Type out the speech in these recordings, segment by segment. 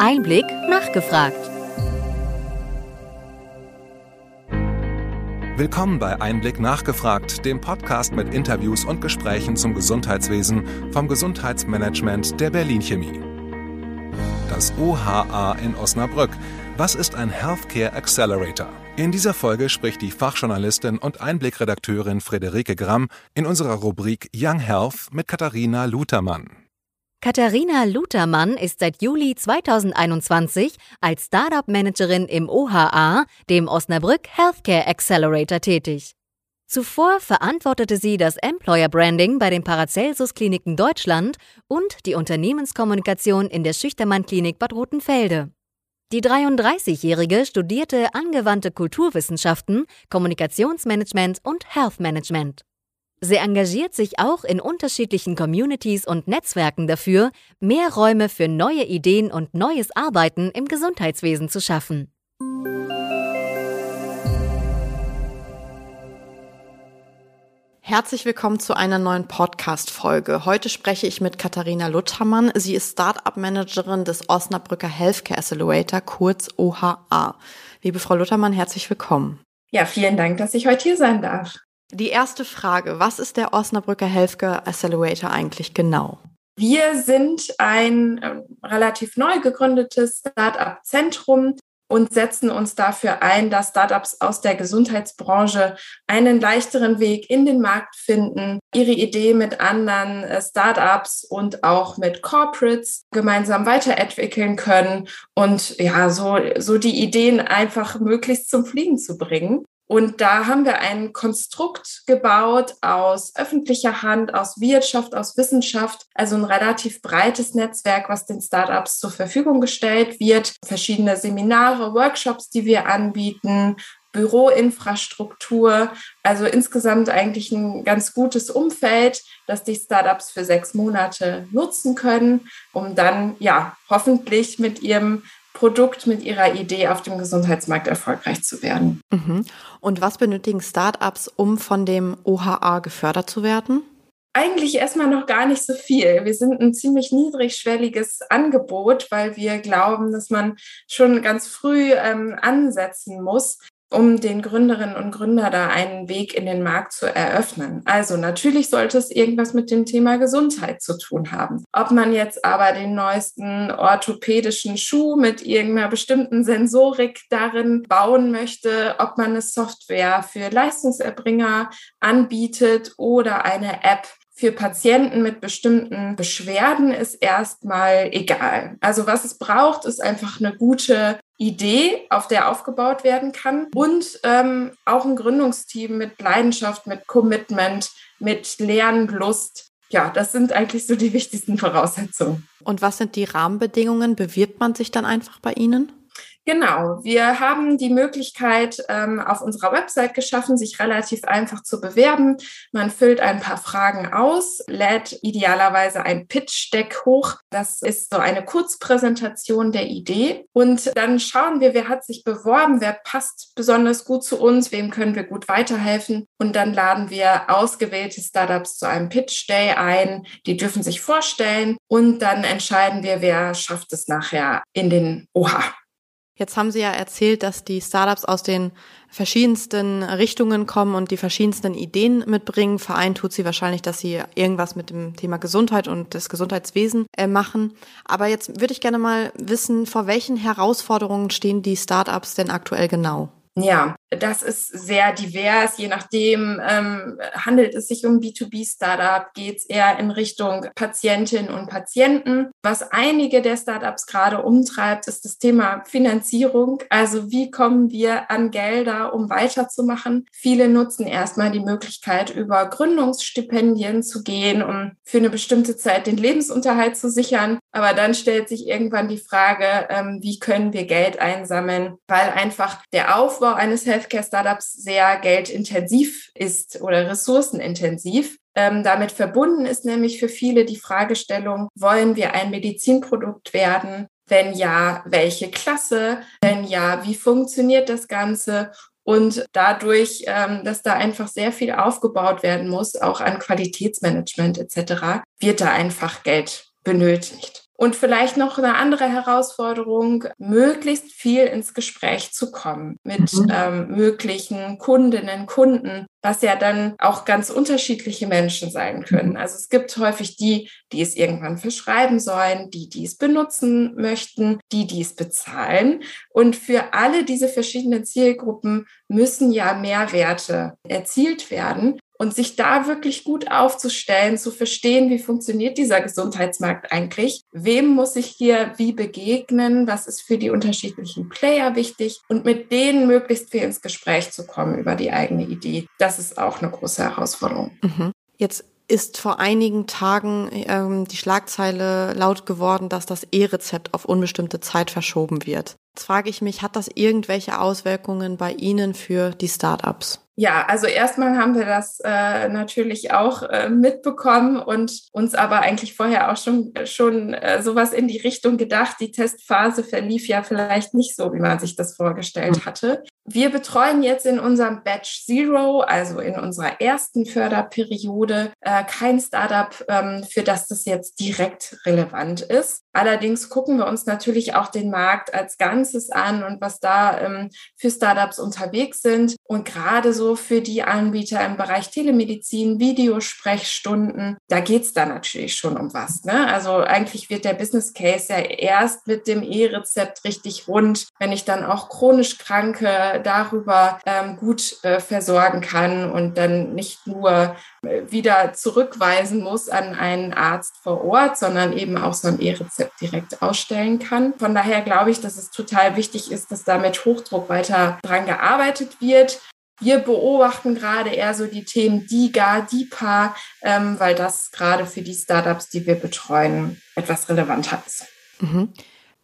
Einblick nachgefragt. Willkommen bei Einblick nachgefragt, dem Podcast mit Interviews und Gesprächen zum Gesundheitswesen vom Gesundheitsmanagement der Berlin Chemie. Das OHA in Osnabrück. Was ist ein Healthcare Accelerator? In dieser Folge spricht die Fachjournalistin und Einblickredakteurin Friederike Gramm in unserer Rubrik Young Health mit Katharina Lutermann. Katharina Lutermann ist seit Juli 2021 als Startup-Managerin im OHA, dem Osnabrück Healthcare Accelerator, tätig. Zuvor verantwortete sie das Employer Branding bei den Paracelsus Kliniken Deutschland und die Unternehmenskommunikation in der Schüchtermann Klinik Bad Rotenfelde. Die 33-Jährige studierte angewandte Kulturwissenschaften, Kommunikationsmanagement und Health Management. Sie engagiert sich auch in unterschiedlichen Communities und Netzwerken dafür, mehr Räume für neue Ideen und neues Arbeiten im Gesundheitswesen zu schaffen. Herzlich willkommen zu einer neuen Podcast-Folge. Heute spreche ich mit Katharina Luthermann. Sie ist Startup-Managerin des Osnabrücker Healthcare Accelerator, kurz OHA. Liebe Frau Luthermann, herzlich willkommen. Ja, vielen Dank, dass ich heute hier sein darf. Die erste Frage, was ist der Osnabrücker Healthcare Accelerator eigentlich genau? Wir sind ein äh, relativ neu gegründetes Start-up-Zentrum und setzen uns dafür ein, dass Startups aus der Gesundheitsbranche einen leichteren Weg in den Markt finden, ihre Idee mit anderen äh, Startups und auch mit Corporates gemeinsam weiterentwickeln können und ja, so, so die Ideen einfach möglichst zum Fliegen zu bringen. Und da haben wir ein Konstrukt gebaut aus öffentlicher Hand, aus Wirtschaft, aus Wissenschaft, also ein relativ breites Netzwerk, was den Startups zur Verfügung gestellt wird. Verschiedene Seminare, Workshops, die wir anbieten, Büroinfrastruktur, also insgesamt eigentlich ein ganz gutes Umfeld, das die Startups für sechs Monate nutzen können, um dann ja hoffentlich mit ihrem Produkt mit ihrer Idee auf dem Gesundheitsmarkt erfolgreich zu werden. Mhm. Und was benötigen Startups, um von dem OHA gefördert zu werden? Eigentlich erstmal noch gar nicht so viel. Wir sind ein ziemlich niedrigschwelliges Angebot, weil wir glauben, dass man schon ganz früh ähm, ansetzen muss, um den Gründerinnen und Gründer da einen Weg in den Markt zu eröffnen. Also natürlich sollte es irgendwas mit dem Thema Gesundheit zu tun haben. Ob man jetzt aber den neuesten orthopädischen Schuh mit irgendeiner bestimmten Sensorik darin bauen möchte, ob man eine Software für Leistungserbringer anbietet oder eine App für Patienten mit bestimmten Beschwerden ist erstmal egal. Also was es braucht, ist einfach eine gute Idee, auf der aufgebaut werden kann und ähm, auch ein Gründungsteam mit Leidenschaft, mit Commitment, mit Lernlust. Ja, das sind eigentlich so die wichtigsten Voraussetzungen. Und was sind die Rahmenbedingungen? Bewirbt man sich dann einfach bei Ihnen? Genau, wir haben die Möglichkeit ähm, auf unserer Website geschaffen, sich relativ einfach zu bewerben. Man füllt ein paar Fragen aus, lädt idealerweise ein Pitch-Deck hoch. Das ist so eine Kurzpräsentation der Idee. Und dann schauen wir, wer hat sich beworben, wer passt besonders gut zu uns, wem können wir gut weiterhelfen. Und dann laden wir ausgewählte Startups zu einem Pitch-Day ein. Die dürfen sich vorstellen und dann entscheiden wir, wer schafft es nachher in den OHA. Jetzt haben Sie ja erzählt, dass die Startups aus den verschiedensten Richtungen kommen und die verschiedensten Ideen mitbringen. Vereint tut sie wahrscheinlich, dass sie irgendwas mit dem Thema Gesundheit und das Gesundheitswesen äh, machen. Aber jetzt würde ich gerne mal wissen, vor welchen Herausforderungen stehen die Startups denn aktuell genau? Ja, das ist sehr divers. Je nachdem, ähm, handelt es sich um B2B-Startup, geht es eher in Richtung Patientinnen und Patienten. Was einige der Startups gerade umtreibt, ist das Thema Finanzierung. Also wie kommen wir an Gelder, um weiterzumachen? Viele nutzen erstmal die Möglichkeit, über Gründungsstipendien zu gehen, um für eine bestimmte Zeit den Lebensunterhalt zu sichern. Aber dann stellt sich irgendwann die Frage, ähm, wie können wir Geld einsammeln, weil einfach der Aufbau eines Healthcare-Startups sehr geldintensiv ist oder ressourcenintensiv. Ähm, damit verbunden ist nämlich für viele die Fragestellung, wollen wir ein Medizinprodukt werden? Wenn ja, welche Klasse? Wenn ja, wie funktioniert das Ganze? Und dadurch, ähm, dass da einfach sehr viel aufgebaut werden muss, auch an Qualitätsmanagement etc., wird da einfach Geld benötigt. Und vielleicht noch eine andere Herausforderung, möglichst viel ins Gespräch zu kommen mit mhm. ähm, möglichen Kundinnen, Kunden, was ja dann auch ganz unterschiedliche Menschen sein können. Mhm. Also es gibt häufig die, die es irgendwann verschreiben sollen, die, die es benutzen möchten, die, die es bezahlen. Und für alle diese verschiedenen Zielgruppen müssen ja Mehrwerte erzielt werden und sich da wirklich gut aufzustellen, zu verstehen, wie funktioniert dieser Gesundheitsmarkt eigentlich, wem muss ich hier wie begegnen, was ist für die unterschiedlichen Player wichtig und mit denen möglichst viel ins Gespräch zu kommen über die eigene Idee. Das ist auch eine große Herausforderung. Mhm. Jetzt ist vor einigen Tagen ähm, die Schlagzeile laut geworden, dass das E-Rezept auf unbestimmte Zeit verschoben wird. Jetzt frage ich mich, hat das irgendwelche Auswirkungen bei Ihnen für die Startups? Ja, also erstmal haben wir das äh, natürlich auch äh, mitbekommen und uns aber eigentlich vorher auch schon, schon äh, sowas in die Richtung gedacht. Die Testphase verlief ja vielleicht nicht so, wie man sich das vorgestellt hm. hatte. Wir betreuen jetzt in unserem Batch Zero, also in unserer ersten Förderperiode, äh, kein Startup, ähm, für das das jetzt direkt relevant ist. Allerdings gucken wir uns natürlich auch den Markt als Ganzes an und was da ähm, für Startups unterwegs sind. Und gerade so für die Anbieter im Bereich Telemedizin, Videosprechstunden, da geht's da natürlich schon um was. Ne? Also eigentlich wird der Business Case ja erst mit dem E-Rezept richtig rund, wenn ich dann auch chronisch Kranke darüber ähm, gut äh, versorgen kann und dann nicht nur äh, wieder zurückweisen muss an einen Arzt vor Ort, sondern eben auch so ein E-Rezept direkt ausstellen kann. Von daher glaube ich, dass es total wichtig ist, dass da mit Hochdruck weiter dran gearbeitet wird. Wir beobachten gerade eher so die Themen DIGA, DIPA, ähm, weil das gerade für die Startups, die wir betreuen, etwas relevanter ist. Mhm.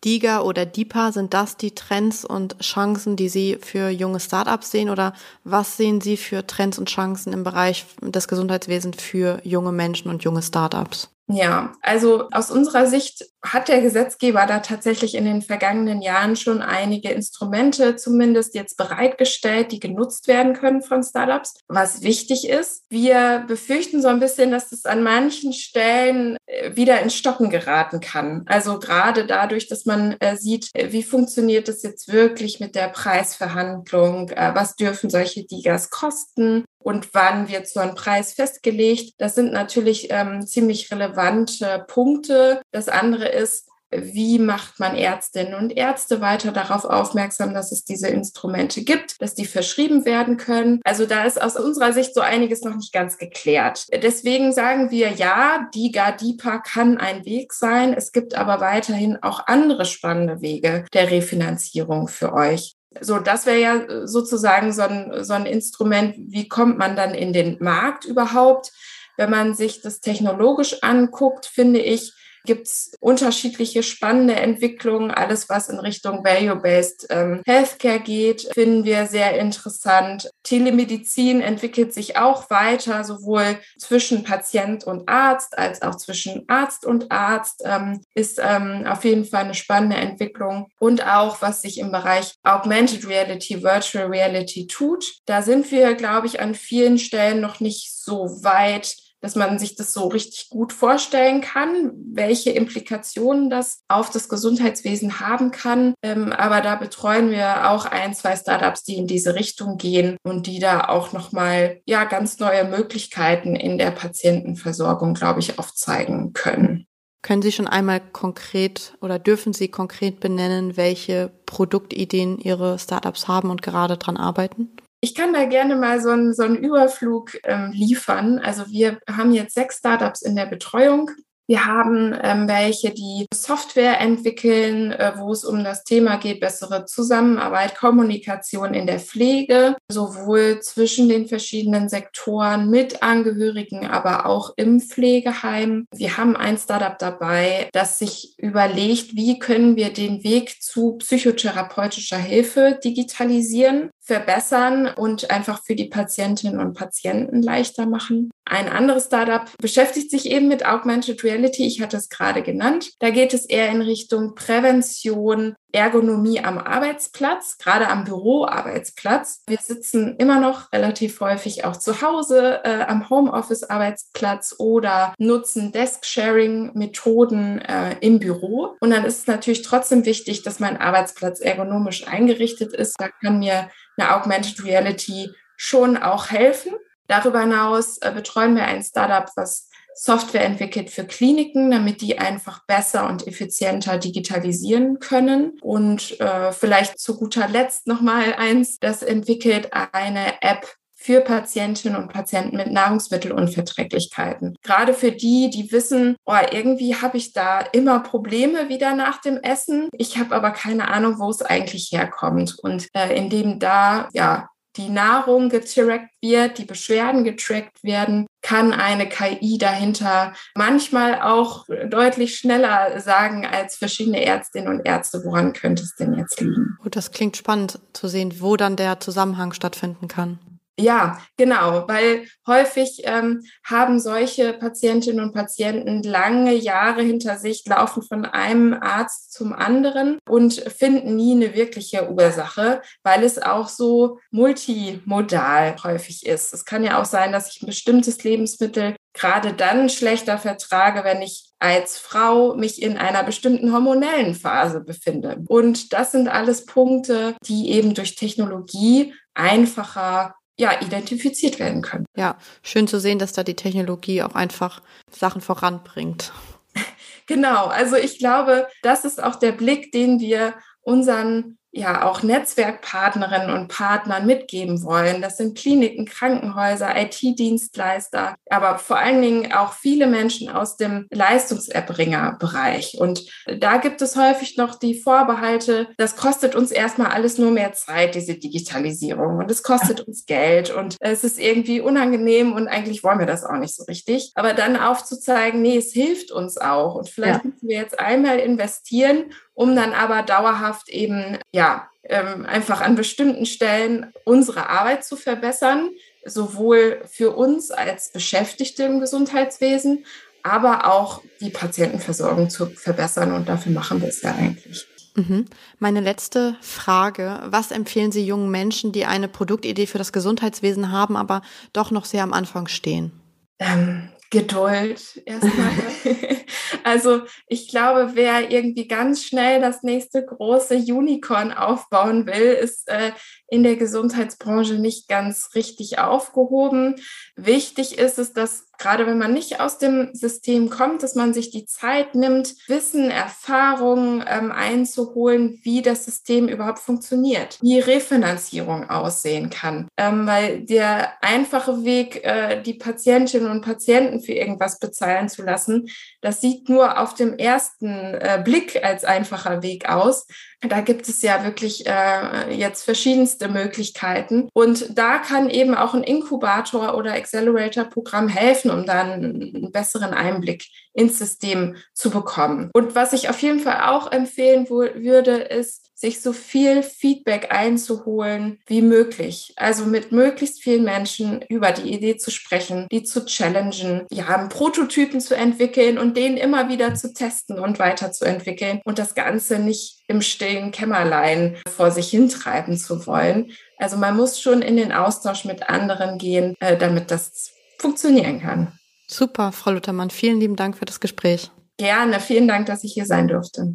DIGA oder DIPA, sind das die Trends und Chancen, die Sie für junge Startups sehen? Oder was sehen Sie für Trends und Chancen im Bereich des Gesundheitswesens für junge Menschen und junge Startups? Ja, also aus unserer Sicht hat der Gesetzgeber da tatsächlich in den vergangenen Jahren schon einige Instrumente zumindest jetzt bereitgestellt, die genutzt werden können von Startups, was wichtig ist. Wir befürchten so ein bisschen, dass es an manchen Stellen äh, wieder ins Stocken geraten kann. Also gerade dadurch, dass man äh, sieht, äh, wie funktioniert es jetzt wirklich mit der Preisverhandlung, was dürfen solche Digas kosten, und wann wird so ein Preis festgelegt. Das sind natürlich ähm, ziemlich relevante Punkte. Das andere ist, wie macht man Ärztinnen und Ärzte weiter darauf aufmerksam, dass es diese Instrumente gibt, dass die verschrieben werden können. Also da ist aus unserer Sicht so einiges noch nicht ganz geklärt. Deswegen sagen wir ja, die GADIPA kann ein Weg sein. Es gibt aber weiterhin auch andere spannende Wege der Refinanzierung für euch. So, das wäre ja äh, sozusagen so ein, so ein Instrument, wie kommt man dann in den Markt überhaupt? Wenn man sich das technologisch anguckt, finde ich, gibt es unterschiedliche spannende Entwicklungen. Alles, was in Richtung Value-Based ähm, Healthcare geht, finden wir sehr interessant. Telemedizin entwickelt sich auch weiter, sowohl zwischen Patient und Arzt als auch zwischen Arzt und Arzt. Ähm, ist ähm, auf jeden Fall eine spannende Entwicklung. Und auch, was sich im Bereich Augmented Reality, Virtual Reality tut. Da sind wir, glaube ich, an vielen Stellen noch nicht so weit, dass man sich das so richtig gut vorstellen kann, welche Implikationen das auf das Gesundheitswesen haben kann. Ähm, aber da betreuen wir auch ein, zwei Startups, die in diese Richtung gehen und die da auch nochmal ja, ganz neue Möglichkeiten in der Patientenversorgung, glaube ich, aufzeigen können. Können Sie schon einmal konkret oder dürfen Sie konkret benennen, welche Produktideen Ihre Startups haben und gerade dran arbeiten? Ich kann da gerne mal so einen, so einen Überflug ähm, liefern. Also wir haben jetzt sechs Startups in der Betreuung. Wir haben ähm, welche, die Software entwickeln, äh, wo es um das Thema geht, bessere Zusammenarbeit, Kommunikation in der Pflege, sowohl zwischen den verschiedenen Sektoren mit Angehörigen, aber auch im Pflegeheim. Wir haben ein Startup dabei, das sich überlegt, wie können wir den Weg zu psychotherapeutischer Hilfe digitalisieren verbessern und einfach für die Patientinnen und Patienten leichter machen. Ein anderes Startup beschäftigt sich eben mit Augmented Reality. Ich hatte es gerade genannt. Da geht es eher in Richtung Prävention Ergonomie am Arbeitsplatz, gerade am Büroarbeitsplatz. Wir sitzen immer noch relativ häufig auch zu Hause äh, am Homeoffice-Arbeitsplatz oder nutzen Desk-Sharing-Methoden äh, im Büro. Und dann ist es natürlich trotzdem wichtig, dass mein Arbeitsplatz ergonomisch eingerichtet ist. Da kann mir eine Augmented Reality schon auch helfen. Darüber hinaus äh, betreuen wir ein Startup, was Software entwickelt für Kliniken, damit die einfach besser und effizienter digitalisieren können. Und äh, vielleicht zu guter Letzt nochmal eins, das entwickelt eine App für Patientinnen und Patienten mit Nahrungsmittelunverträglichkeiten. Gerade für die, die wissen, oh, irgendwie habe ich da immer Probleme wieder nach dem Essen. Ich habe aber keine Ahnung, wo es eigentlich herkommt. Und äh, indem da ja die Nahrung getrackt wird, die Beschwerden getrackt werden, kann eine KI dahinter manchmal auch deutlich schneller sagen als verschiedene Ärztinnen und Ärzte, woran könnte es denn jetzt liegen. Gut, das klingt spannend zu sehen, wo dann der Zusammenhang stattfinden kann. Ja, genau, weil häufig ähm, haben solche Patientinnen und Patienten lange Jahre hinter sich, laufen von einem Arzt zum anderen und finden nie eine wirkliche Ursache, weil es auch so multimodal häufig ist. Es kann ja auch sein, dass ich ein bestimmtes Lebensmittel gerade dann schlechter vertrage, wenn ich als Frau mich in einer bestimmten hormonellen Phase befinde. Und das sind alles Punkte, die eben durch Technologie einfacher ja, identifiziert werden können. Ja, schön zu sehen, dass da die Technologie auch einfach Sachen voranbringt. Genau, also ich glaube, das ist auch der Blick, den wir unseren ja auch Netzwerkpartnerinnen und Partnern mitgeben wollen. Das sind Kliniken, Krankenhäuser, IT-Dienstleister, aber vor allen Dingen auch viele Menschen aus dem Leistungserbringerbereich. Und da gibt es häufig noch die Vorbehalte, das kostet uns erstmal alles nur mehr Zeit, diese Digitalisierung. Und es kostet uns Geld und es ist irgendwie unangenehm und eigentlich wollen wir das auch nicht so richtig. Aber dann aufzuzeigen, nee, es hilft uns auch. Und vielleicht ja. müssen wir jetzt einmal investieren um dann aber dauerhaft eben, ja, ähm, einfach an bestimmten Stellen unsere Arbeit zu verbessern, sowohl für uns als Beschäftigte im Gesundheitswesen, aber auch die Patientenversorgung zu verbessern. Und dafür machen wir es ja eigentlich. Mhm. Meine letzte Frage. Was empfehlen Sie jungen Menschen, die eine Produktidee für das Gesundheitswesen haben, aber doch noch sehr am Anfang stehen? Ähm, Geduld erstmal. also ich glaube, wer irgendwie ganz schnell das nächste große Unicorn aufbauen will, ist äh, in der Gesundheitsbranche nicht ganz richtig aufgehoben. Wichtig ist es, dass gerade wenn man nicht aus dem System kommt, dass man sich die Zeit nimmt, Wissen, Erfahrungen ähm, einzuholen, wie das System überhaupt funktioniert, wie Refinanzierung aussehen kann. Ähm, weil der einfache Weg, äh, die Patientinnen und Patienten für irgendwas bezahlen zu lassen, das sieht nur auf dem ersten äh, Blick als einfacher Weg aus. Da gibt es ja wirklich äh, jetzt verschiedenste Möglichkeiten. Und da kann eben auch ein Inkubator oder Accelerator-Programm helfen, um dann einen besseren Einblick ins System zu bekommen. Und was ich auf jeden Fall auch empfehlen würde, ist, sich so viel Feedback einzuholen wie möglich. Also mit möglichst vielen Menschen über die Idee zu sprechen, die zu challengen, ja, Prototypen zu entwickeln und den immer wieder zu testen und weiterzuentwickeln und das Ganze nicht im stillen Kämmerlein vor sich hintreiben zu wollen. Also man muss schon in den Austausch mit anderen gehen, äh, damit das funktionieren kann. Super, Frau Luthermann. Vielen lieben Dank für das Gespräch. Gerne. Vielen Dank, dass ich hier sein durfte.